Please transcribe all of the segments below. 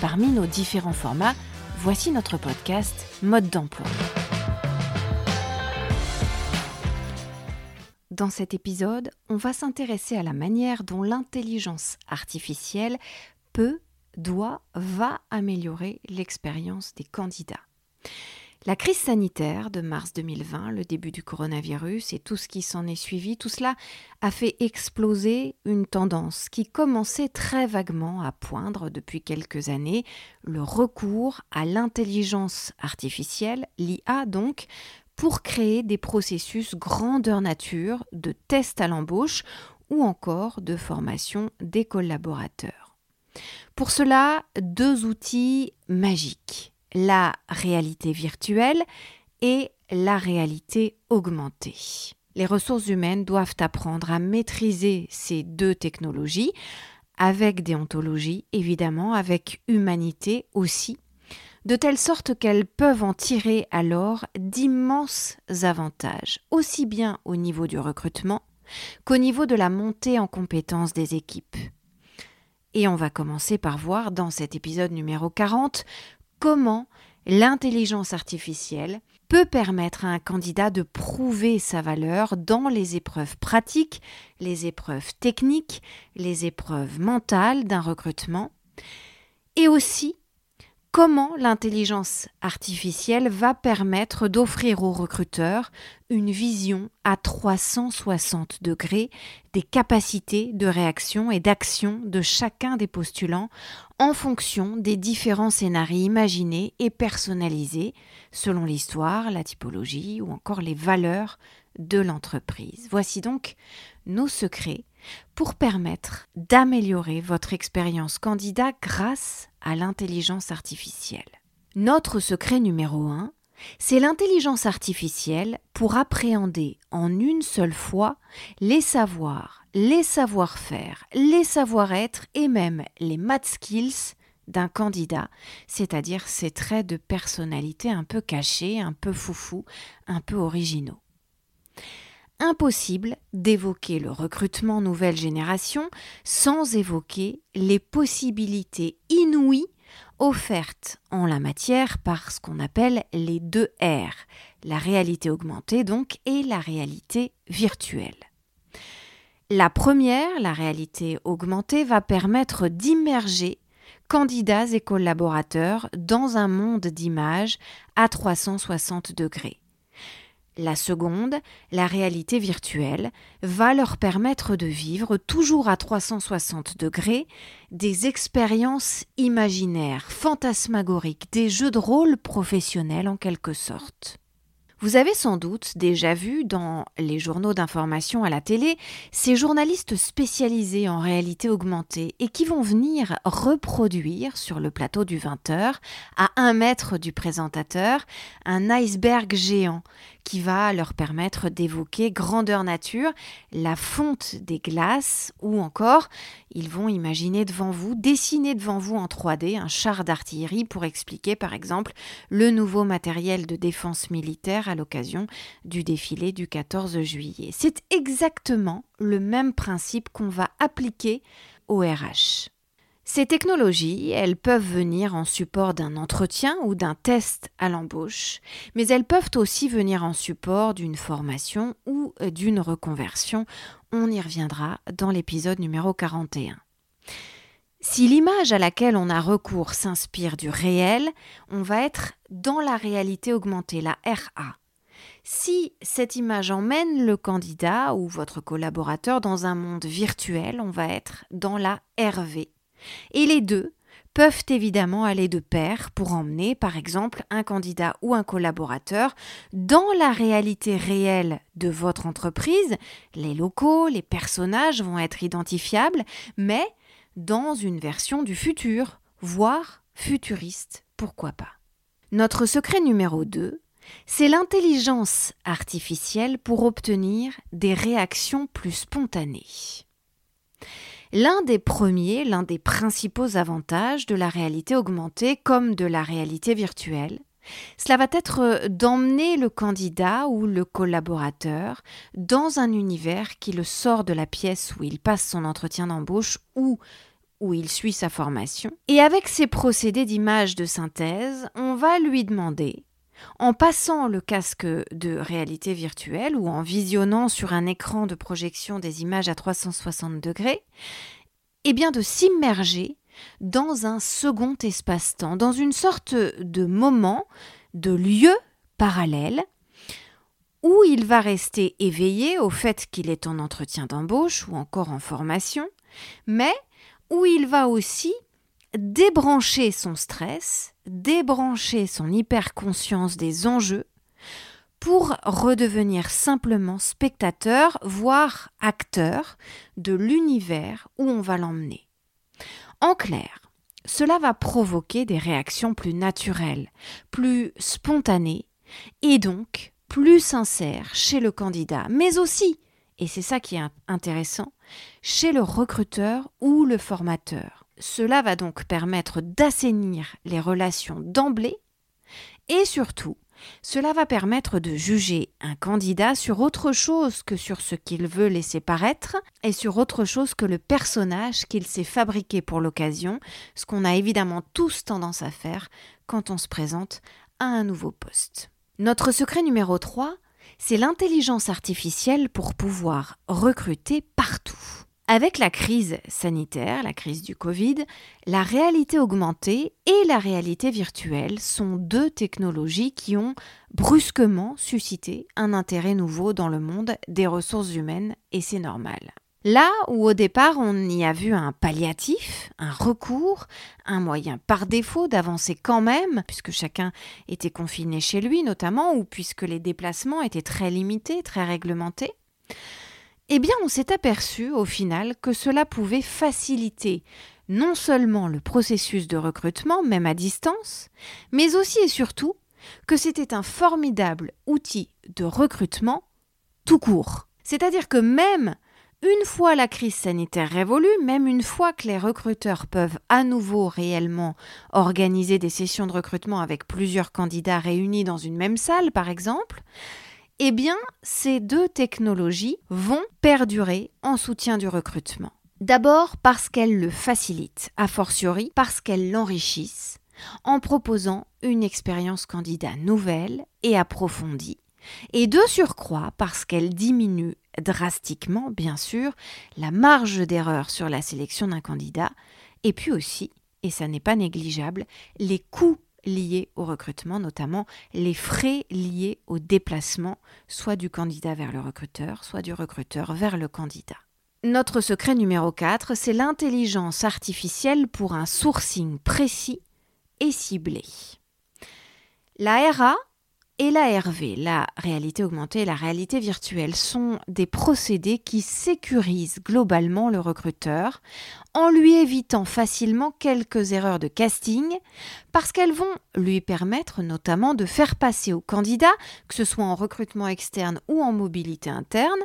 Parmi nos différents formats, voici notre podcast Mode d'emploi. Dans cet épisode, on va s'intéresser à la manière dont l'intelligence artificielle peut doit, va améliorer l'expérience des candidats. La crise sanitaire de mars 2020, le début du coronavirus et tout ce qui s'en est suivi, tout cela a fait exploser une tendance qui commençait très vaguement à poindre depuis quelques années, le recours à l'intelligence artificielle, l'IA donc, pour créer des processus grandeur nature de tests à l'embauche ou encore de formation des collaborateurs. Pour cela, deux outils magiques, la réalité virtuelle et la réalité augmentée. Les ressources humaines doivent apprendre à maîtriser ces deux technologies avec déontologie, évidemment, avec humanité aussi, de telle sorte qu'elles peuvent en tirer alors d'immenses avantages, aussi bien au niveau du recrutement qu'au niveau de la montée en compétences des équipes. Et on va commencer par voir dans cet épisode numéro 40 comment l'intelligence artificielle peut permettre à un candidat de prouver sa valeur dans les épreuves pratiques, les épreuves techniques, les épreuves mentales d'un recrutement, et aussi comment l'intelligence artificielle va permettre d'offrir aux recruteurs une vision à 360 degrés des capacités de réaction et d'action de chacun des postulants en fonction des différents scénarios imaginés et personnalisés selon l'histoire, la typologie ou encore les valeurs de l'entreprise. Voici donc nos secrets pour permettre d'améliorer votre expérience candidat grâce à l'intelligence artificielle. Notre secret numéro 1, c'est l'intelligence artificielle pour appréhender en une seule fois les savoirs, les savoir-faire, les savoir-être et même les math skills d'un candidat, c'est-à-dire ses traits de personnalité un peu cachés, un peu foufou, un peu originaux impossible d'évoquer le recrutement nouvelle génération sans évoquer les possibilités inouïes offertes en la matière par ce qu'on appelle les deux R, la réalité augmentée donc et la réalité virtuelle. La première, la réalité augmentée, va permettre d'immerger candidats et collaborateurs dans un monde d'images à 360 degrés. La seconde, la réalité virtuelle, va leur permettre de vivre toujours à 360 degrés des expériences imaginaires, fantasmagoriques, des jeux de rôle professionnels en quelque sorte. Vous avez sans doute déjà vu dans les journaux d'information à la télé ces journalistes spécialisés en réalité augmentée et qui vont venir reproduire sur le plateau du 20h, à un mètre du présentateur, un iceberg géant qui va leur permettre d'évoquer grandeur nature, la fonte des glaces ou encore ils vont imaginer devant vous, dessiner devant vous en 3D un char d'artillerie pour expliquer par exemple le nouveau matériel de défense militaire l'occasion du défilé du 14 juillet. C'est exactement le même principe qu'on va appliquer au RH. Ces technologies, elles peuvent venir en support d'un entretien ou d'un test à l'embauche, mais elles peuvent aussi venir en support d'une formation ou d'une reconversion. On y reviendra dans l'épisode numéro 41. Si l'image à laquelle on a recours s'inspire du réel, on va être dans la réalité augmentée, la RA. Si cette image emmène le candidat ou votre collaborateur dans un monde virtuel, on va être dans la RV, et les deux peuvent évidemment aller de pair pour emmener, par exemple, un candidat ou un collaborateur dans la réalité réelle de votre entreprise. Les locaux, les personnages vont être identifiables, mais dans une version du futur, voire futuriste, pourquoi pas. Notre secret numéro 2, c'est l'intelligence artificielle pour obtenir des réactions plus spontanées. L'un des premiers, l'un des principaux avantages de la réalité augmentée comme de la réalité virtuelle, cela va être d'emmener le candidat ou le collaborateur dans un univers qui le sort de la pièce où il passe son entretien d'embauche ou où il suit sa formation. Et avec ces procédés d'image de synthèse, on va lui demander en passant le casque de réalité virtuelle ou en visionnant sur un écran de projection des images à 360 degrés, eh bien de s'immerger dans un second espace-temps, dans une sorte de moment, de lieu parallèle, où il va rester éveillé au fait qu'il est en entretien d'embauche ou encore en formation, mais où il va aussi débrancher son stress, débrancher son hyperconscience des enjeux pour redevenir simplement spectateur, voire acteur de l'univers où on va l'emmener. En clair, cela va provoquer des réactions plus naturelles, plus spontanées et donc plus sincères chez le candidat, mais aussi, et c'est ça qui est intéressant, chez le recruteur ou le formateur. Cela va donc permettre d'assainir les relations d'emblée et surtout, cela va permettre de juger un candidat sur autre chose que sur ce qu'il veut laisser paraître et sur autre chose que le personnage qu'il s'est fabriqué pour l'occasion, ce qu'on a évidemment tous tendance à faire quand on se présente à un nouveau poste. Notre secret numéro 3, c'est l'intelligence artificielle pour pouvoir recruter partout. Avec la crise sanitaire, la crise du Covid, la réalité augmentée et la réalité virtuelle sont deux technologies qui ont brusquement suscité un intérêt nouveau dans le monde des ressources humaines et c'est normal. Là où au départ on y a vu un palliatif, un recours, un moyen par défaut d'avancer quand même, puisque chacun était confiné chez lui notamment, ou puisque les déplacements étaient très limités, très réglementés, eh bien, on s'est aperçu au final que cela pouvait faciliter non seulement le processus de recrutement, même à distance, mais aussi et surtout que c'était un formidable outil de recrutement tout court. C'est-à-dire que même une fois la crise sanitaire révolue, même une fois que les recruteurs peuvent à nouveau réellement organiser des sessions de recrutement avec plusieurs candidats réunis dans une même salle, par exemple, eh bien, ces deux technologies vont perdurer en soutien du recrutement. D'abord parce qu'elles le facilitent, a fortiori parce qu'elles l'enrichissent, en proposant une expérience candidat nouvelle et approfondie, et de surcroît parce qu'elles diminuent drastiquement, bien sûr, la marge d'erreur sur la sélection d'un candidat, et puis aussi, et ça n'est pas négligeable, les coûts liés au recrutement, notamment les frais liés au déplacement, soit du candidat vers le recruteur, soit du recruteur vers le candidat. Notre secret numéro 4, c'est l'intelligence artificielle pour un sourcing précis et ciblé. La RA et la RV, la réalité augmentée et la réalité virtuelle, sont des procédés qui sécurisent globalement le recruteur en lui évitant facilement quelques erreurs de casting parce qu'elles vont lui permettre notamment de faire passer au candidat, que ce soit en recrutement externe ou en mobilité interne,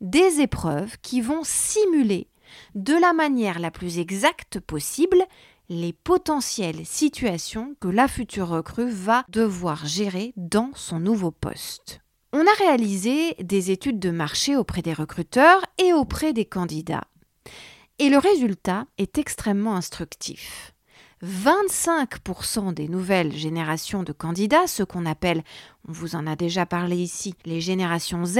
des épreuves qui vont simuler de la manière la plus exacte possible les potentielles situations que la future recrue va devoir gérer dans son nouveau poste. On a réalisé des études de marché auprès des recruteurs et auprès des candidats. Et le résultat est extrêmement instructif. 25% des nouvelles générations de candidats, ce qu'on appelle, on vous en a déjà parlé ici, les générations Z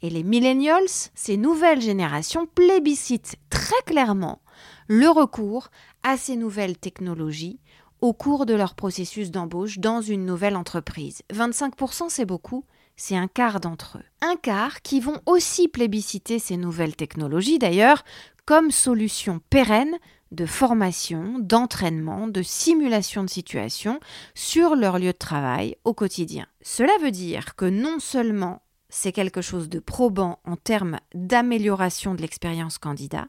et les millennials, ces nouvelles générations plébiscitent très clairement le recours à ces nouvelles technologies au cours de leur processus d'embauche dans une nouvelle entreprise. 25% c'est beaucoup, c'est un quart d'entre eux. Un quart qui vont aussi plébisciter ces nouvelles technologies d'ailleurs comme solution pérenne de formation, d'entraînement, de simulation de situation sur leur lieu de travail au quotidien. Cela veut dire que non seulement c'est quelque chose de probant en termes d'amélioration de l'expérience candidat,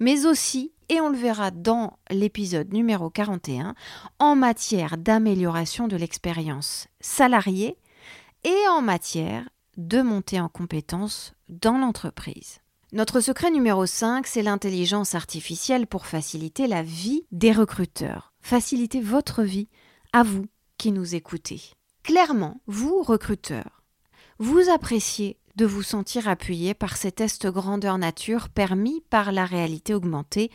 mais aussi et on le verra dans l'épisode numéro 41 en matière d'amélioration de l'expérience salariée et en matière de montée en compétences dans l'entreprise. Notre secret numéro 5, c'est l'intelligence artificielle pour faciliter la vie des recruteurs. Faciliter votre vie à vous qui nous écoutez. Clairement, vous, recruteurs, vous appréciez de vous sentir appuyé par ces tests grandeur nature permis par la réalité augmentée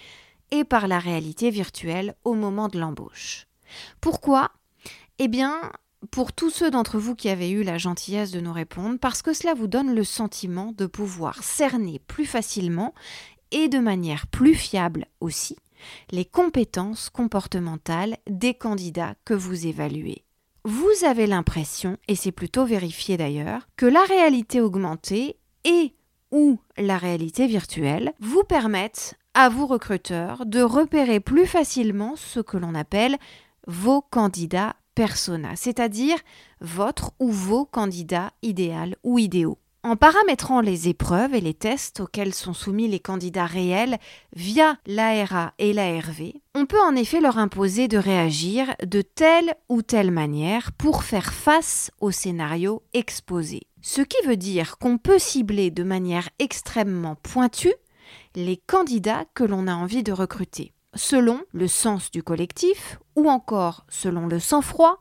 et par la réalité virtuelle au moment de l'embauche. Pourquoi? Eh bien, pour tous ceux d'entre vous qui avez eu la gentillesse de nous répondre, parce que cela vous donne le sentiment de pouvoir cerner plus facilement et de manière plus fiable aussi les compétences comportementales des candidats que vous évaluez. Vous avez l'impression, et c'est plutôt vérifié d'ailleurs, que la réalité augmentée et ou la réalité virtuelle vous permettent à vous recruteurs de repérer plus facilement ce que l'on appelle vos candidats persona, c'est-à-dire votre ou vos candidats idéal ou idéaux. En paramétrant les épreuves et les tests auxquels sont soumis les candidats réels via l'ARA et l'ARV, on peut en effet leur imposer de réagir de telle ou telle manière pour faire face au scénario exposé. Ce qui veut dire qu'on peut cibler de manière extrêmement pointue les candidats que l'on a envie de recruter selon le sens du collectif, ou encore selon le sang-froid,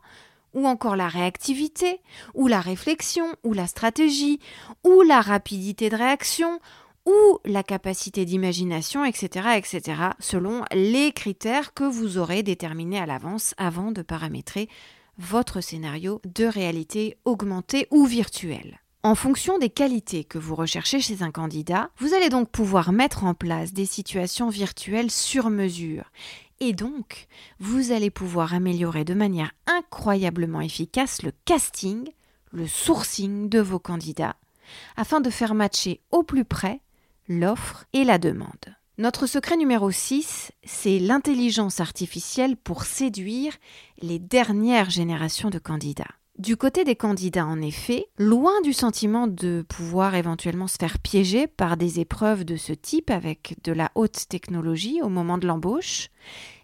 ou encore la réactivité, ou la réflexion, ou la stratégie, ou la rapidité de réaction, ou la capacité d'imagination, etc., etc., selon les critères que vous aurez déterminés à l'avance avant de paramétrer votre scénario de réalité augmentée ou virtuelle. En fonction des qualités que vous recherchez chez un candidat, vous allez donc pouvoir mettre en place des situations virtuelles sur mesure. Et donc, vous allez pouvoir améliorer de manière incroyablement efficace le casting, le sourcing de vos candidats, afin de faire matcher au plus près l'offre et la demande. Notre secret numéro 6, c'est l'intelligence artificielle pour séduire les dernières générations de candidats. Du côté des candidats, en effet, loin du sentiment de pouvoir éventuellement se faire piéger par des épreuves de ce type avec de la haute technologie au moment de l'embauche,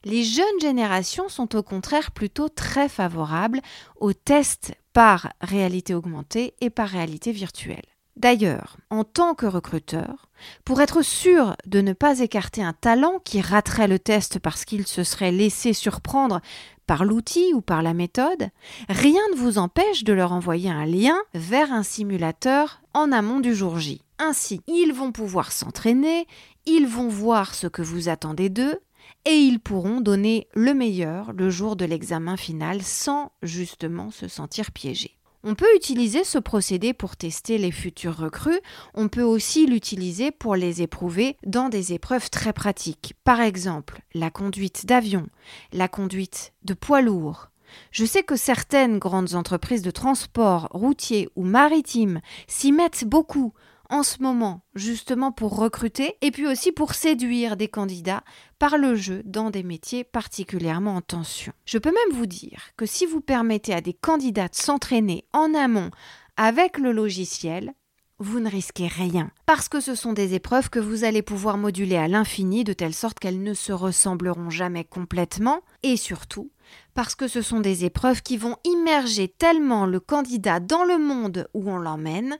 les jeunes générations sont au contraire plutôt très favorables aux tests par réalité augmentée et par réalité virtuelle. D'ailleurs, en tant que recruteur, pour être sûr de ne pas écarter un talent qui raterait le test parce qu'il se serait laissé surprendre par l'outil ou par la méthode, rien ne vous empêche de leur envoyer un lien vers un simulateur en amont du jour J. Ainsi, ils vont pouvoir s'entraîner, ils vont voir ce que vous attendez d'eux, et ils pourront donner le meilleur le jour de l'examen final sans justement se sentir piégés. On peut utiliser ce procédé pour tester les futurs recrues, on peut aussi l'utiliser pour les éprouver dans des épreuves très pratiques. Par exemple, la conduite d'avion, la conduite de poids lourd. Je sais que certaines grandes entreprises de transport routier ou maritime s'y mettent beaucoup en ce moment, justement pour recruter et puis aussi pour séduire des candidats par le jeu dans des métiers particulièrement en tension. Je peux même vous dire que si vous permettez à des candidats de s'entraîner en amont avec le logiciel, vous ne risquez rien, parce que ce sont des épreuves que vous allez pouvoir moduler à l'infini de telle sorte qu'elles ne se ressembleront jamais complètement, et surtout parce que ce sont des épreuves qui vont immerger tellement le candidat dans le monde où on l'emmène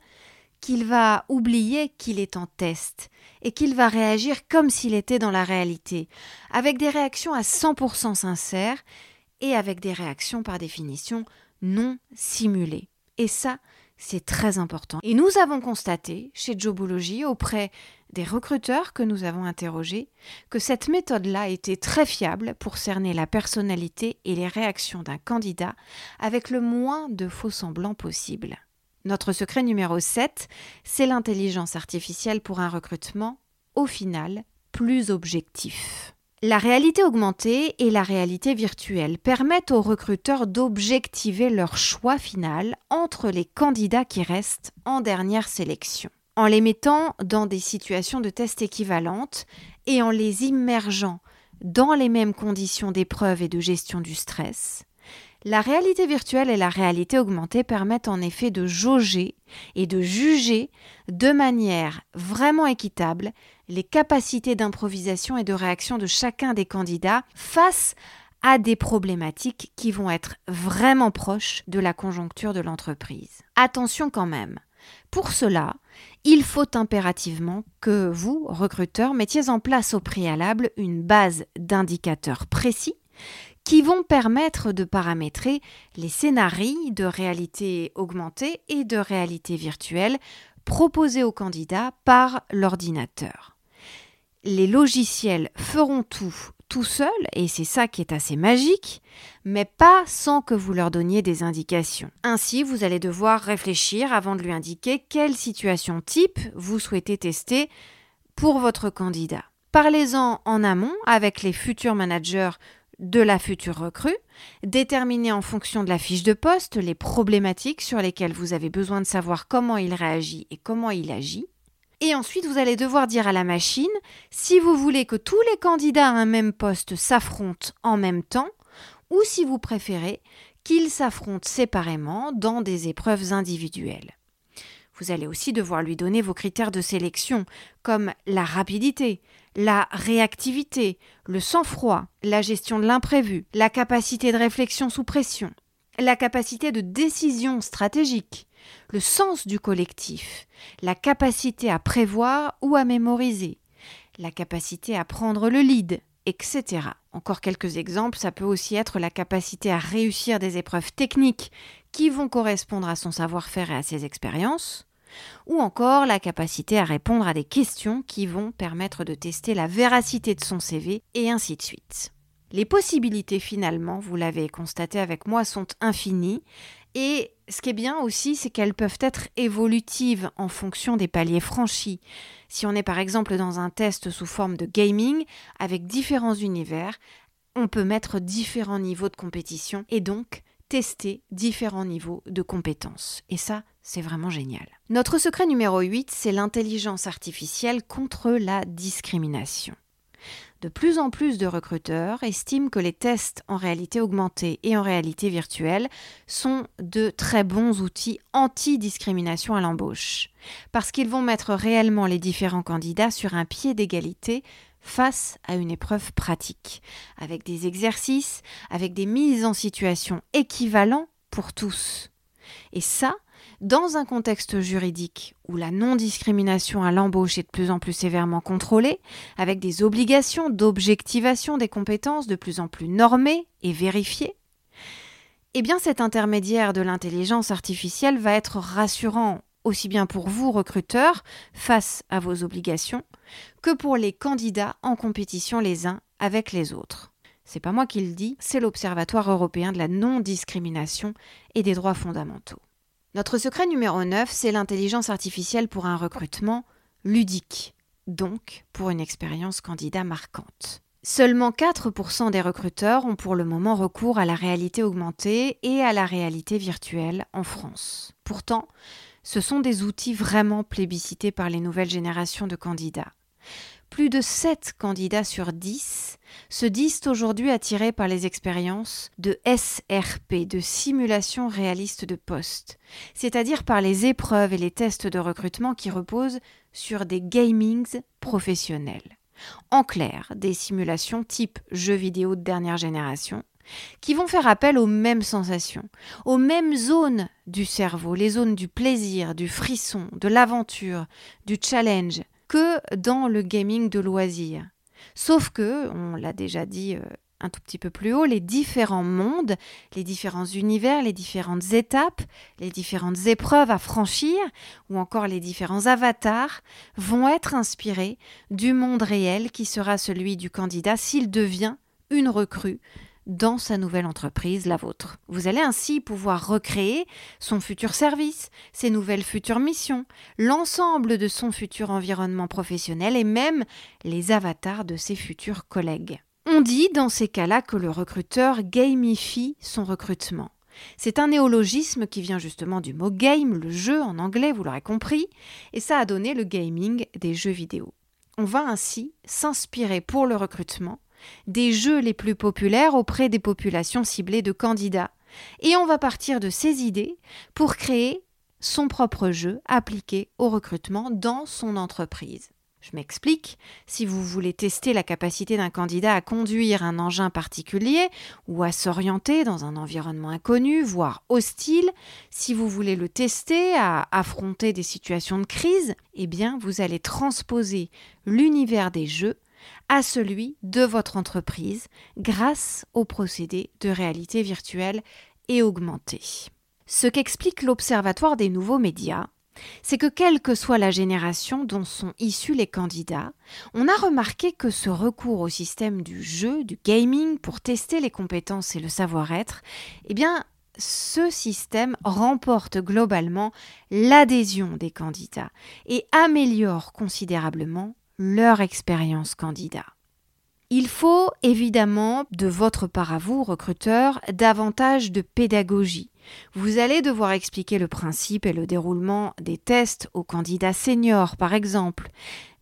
qu'il va oublier qu'il est en test et qu'il va réagir comme s'il était dans la réalité, avec des réactions à 100% sincères et avec des réactions par définition non simulées. Et ça, c'est très important. Et nous avons constaté chez Jobology, auprès des recruteurs que nous avons interrogés, que cette méthode-là était très fiable pour cerner la personnalité et les réactions d'un candidat avec le moins de faux semblants possible. Notre secret numéro 7, c'est l'intelligence artificielle pour un recrutement, au final, plus objectif. La réalité augmentée et la réalité virtuelle permettent aux recruteurs d'objectiver leur choix final entre les candidats qui restent en dernière sélection. En les mettant dans des situations de test équivalentes et en les immergeant dans les mêmes conditions d'épreuve et de gestion du stress, La réalité virtuelle et la réalité augmentée permettent en effet de jauger et de juger de manière vraiment équitable les capacités d'improvisation et de réaction de chacun des candidats face à des problématiques qui vont être vraiment proches de la conjoncture de l'entreprise. Attention quand même, pour cela, il faut impérativement que vous, recruteurs, mettiez en place au préalable une base d'indicateurs précis qui vont permettre de paramétrer les scénarios de réalité augmentée et de réalité virtuelle proposés aux candidats par l'ordinateur. Les logiciels feront tout tout seuls, et c'est ça qui est assez magique, mais pas sans que vous leur donniez des indications. Ainsi, vous allez devoir réfléchir avant de lui indiquer quelle situation type vous souhaitez tester pour votre candidat. Parlez-en en amont avec les futurs managers de la future recrue, déterminez en fonction de la fiche de poste les problématiques sur lesquelles vous avez besoin de savoir comment il réagit et comment il agit. Et ensuite, vous allez devoir dire à la machine si vous voulez que tous les candidats à un même poste s'affrontent en même temps ou si vous préférez qu'ils s'affrontent séparément dans des épreuves individuelles. Vous allez aussi devoir lui donner vos critères de sélection, comme la rapidité, la réactivité, le sang-froid, la gestion de l'imprévu, la capacité de réflexion sous pression, la capacité de décision stratégique, le sens du collectif, la capacité à prévoir ou à mémoriser, la capacité à prendre le lead, etc. Encore quelques exemples, ça peut aussi être la capacité à réussir des épreuves techniques qui vont correspondre à son savoir-faire et à ses expériences, ou encore la capacité à répondre à des questions qui vont permettre de tester la véracité de son CV, et ainsi de suite. Les possibilités finalement, vous l'avez constaté avec moi, sont infinies, et ce qui est bien aussi, c'est qu'elles peuvent être évolutives en fonction des paliers franchis. Si on est par exemple dans un test sous forme de gaming, avec différents univers, on peut mettre différents niveaux de compétition et donc tester différents niveaux de compétences. Et ça, c'est vraiment génial. Notre secret numéro 8, c'est l'intelligence artificielle contre la discrimination. De plus en plus de recruteurs estiment que les tests en réalité augmentée et en réalité virtuelle sont de très bons outils anti-discrimination à l'embauche, parce qu'ils vont mettre réellement les différents candidats sur un pied d'égalité face à une épreuve pratique, avec des exercices, avec des mises en situation équivalents pour tous. Et ça, dans un contexte juridique où la non-discrimination à l'embauche est de plus en plus sévèrement contrôlée, avec des obligations d'objectivation des compétences de plus en plus normées et vérifiées, eh bien cet intermédiaire de l'intelligence artificielle va être rassurant aussi bien pour vous, recruteurs, face à vos obligations, que pour les candidats en compétition les uns avec les autres. C'est pas moi qui le dis, c'est l'Observatoire européen de la non-discrimination et des droits fondamentaux. Notre secret numéro 9, c'est l'intelligence artificielle pour un recrutement ludique, donc pour une expérience candidat marquante. Seulement 4% des recruteurs ont pour le moment recours à la réalité augmentée et à la réalité virtuelle en France. Pourtant, ce sont des outils vraiment plébiscités par les nouvelles générations de candidats plus de 7 candidats sur 10 se disent aujourd'hui attirés par les expériences de SRP, de simulation réaliste de poste, c'est-à-dire par les épreuves et les tests de recrutement qui reposent sur des gamings professionnels. En clair, des simulations type jeux vidéo de dernière génération, qui vont faire appel aux mêmes sensations, aux mêmes zones du cerveau, les zones du plaisir, du frisson, de l'aventure, du challenge, que dans le gaming de loisirs. Sauf que, on l'a déjà dit euh, un tout petit peu plus haut, les différents mondes, les différents univers, les différentes étapes, les différentes épreuves à franchir, ou encore les différents avatars, vont être inspirés du monde réel qui sera celui du candidat s'il devient une recrue dans sa nouvelle entreprise, la vôtre. Vous allez ainsi pouvoir recréer son futur service, ses nouvelles futures missions, l'ensemble de son futur environnement professionnel et même les avatars de ses futurs collègues. On dit dans ces cas-là que le recruteur gamifie son recrutement. C'est un néologisme qui vient justement du mot game, le jeu en anglais, vous l'aurez compris, et ça a donné le gaming des jeux vidéo. On va ainsi s'inspirer pour le recrutement des jeux les plus populaires auprès des populations ciblées de candidats, et on va partir de ces idées pour créer son propre jeu appliqué au recrutement dans son entreprise. Je m'explique, si vous voulez tester la capacité d'un candidat à conduire un engin particulier ou à s'orienter dans un environnement inconnu, voire hostile, si vous voulez le tester à affronter des situations de crise, eh bien vous allez transposer l'univers des jeux à celui de votre entreprise grâce au procédé de réalité virtuelle et augmentée. Ce qu'explique l'Observatoire des nouveaux médias, c'est que quelle que soit la génération dont sont issus les candidats, on a remarqué que ce recours au système du jeu, du gaming, pour tester les compétences et le savoir-être, eh bien, ce système remporte globalement l'adhésion des candidats et améliore considérablement leur expérience candidat. Il faut évidemment, de votre part à vous, recruteur, davantage de pédagogie. Vous allez devoir expliquer le principe et le déroulement des tests aux candidats seniors, par exemple.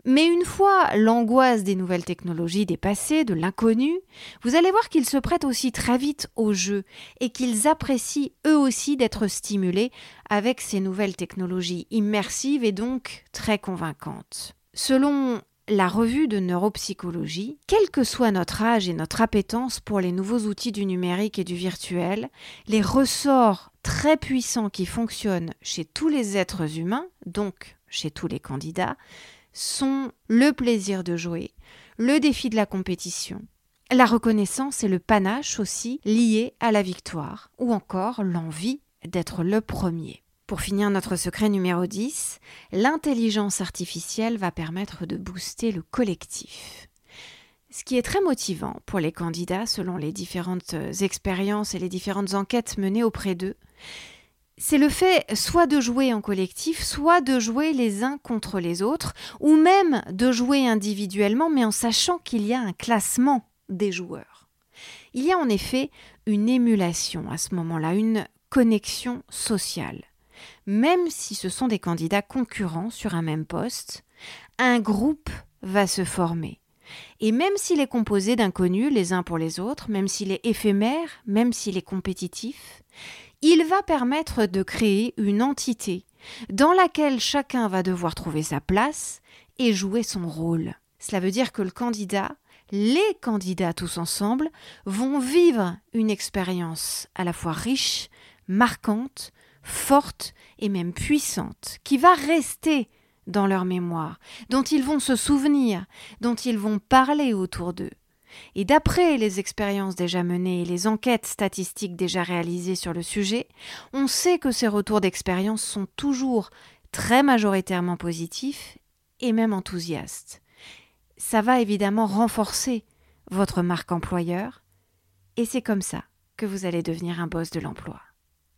Mais une fois l'angoisse des nouvelles technologies dépassée, de l'inconnu, vous allez voir qu'ils se prêtent aussi très vite au jeu et qu'ils apprécient eux aussi d'être stimulés avec ces nouvelles technologies immersives et donc très convaincantes. Selon la revue de neuropsychologie, quel que soit notre âge et notre appétence pour les nouveaux outils du numérique et du virtuel, les ressorts très puissants qui fonctionnent chez tous les êtres humains, donc chez tous les candidats, sont le plaisir de jouer, le défi de la compétition, la reconnaissance et le panache aussi liés à la victoire, ou encore l'envie d'être le premier. Pour finir notre secret numéro 10, l'intelligence artificielle va permettre de booster le collectif. Ce qui est très motivant pour les candidats selon les différentes expériences et les différentes enquêtes menées auprès d'eux, c'est le fait soit de jouer en collectif, soit de jouer les uns contre les autres, ou même de jouer individuellement, mais en sachant qu'il y a un classement des joueurs. Il y a en effet une émulation à ce moment-là, une connexion sociale même si ce sont des candidats concurrents sur un même poste, un groupe va se former. Et même s'il est composé d'inconnus les uns pour les autres, même s'il est éphémère, même s'il est compétitif, il va permettre de créer une entité dans laquelle chacun va devoir trouver sa place et jouer son rôle. Cela veut dire que le candidat, les candidats tous ensemble, vont vivre une expérience à la fois riche, marquante, forte et même puissante, qui va rester dans leur mémoire, dont ils vont se souvenir, dont ils vont parler autour d'eux. Et d'après les expériences déjà menées et les enquêtes statistiques déjà réalisées sur le sujet, on sait que ces retours d'expérience sont toujours très majoritairement positifs et même enthousiastes. Ça va évidemment renforcer votre marque employeur et c'est comme ça que vous allez devenir un boss de l'emploi.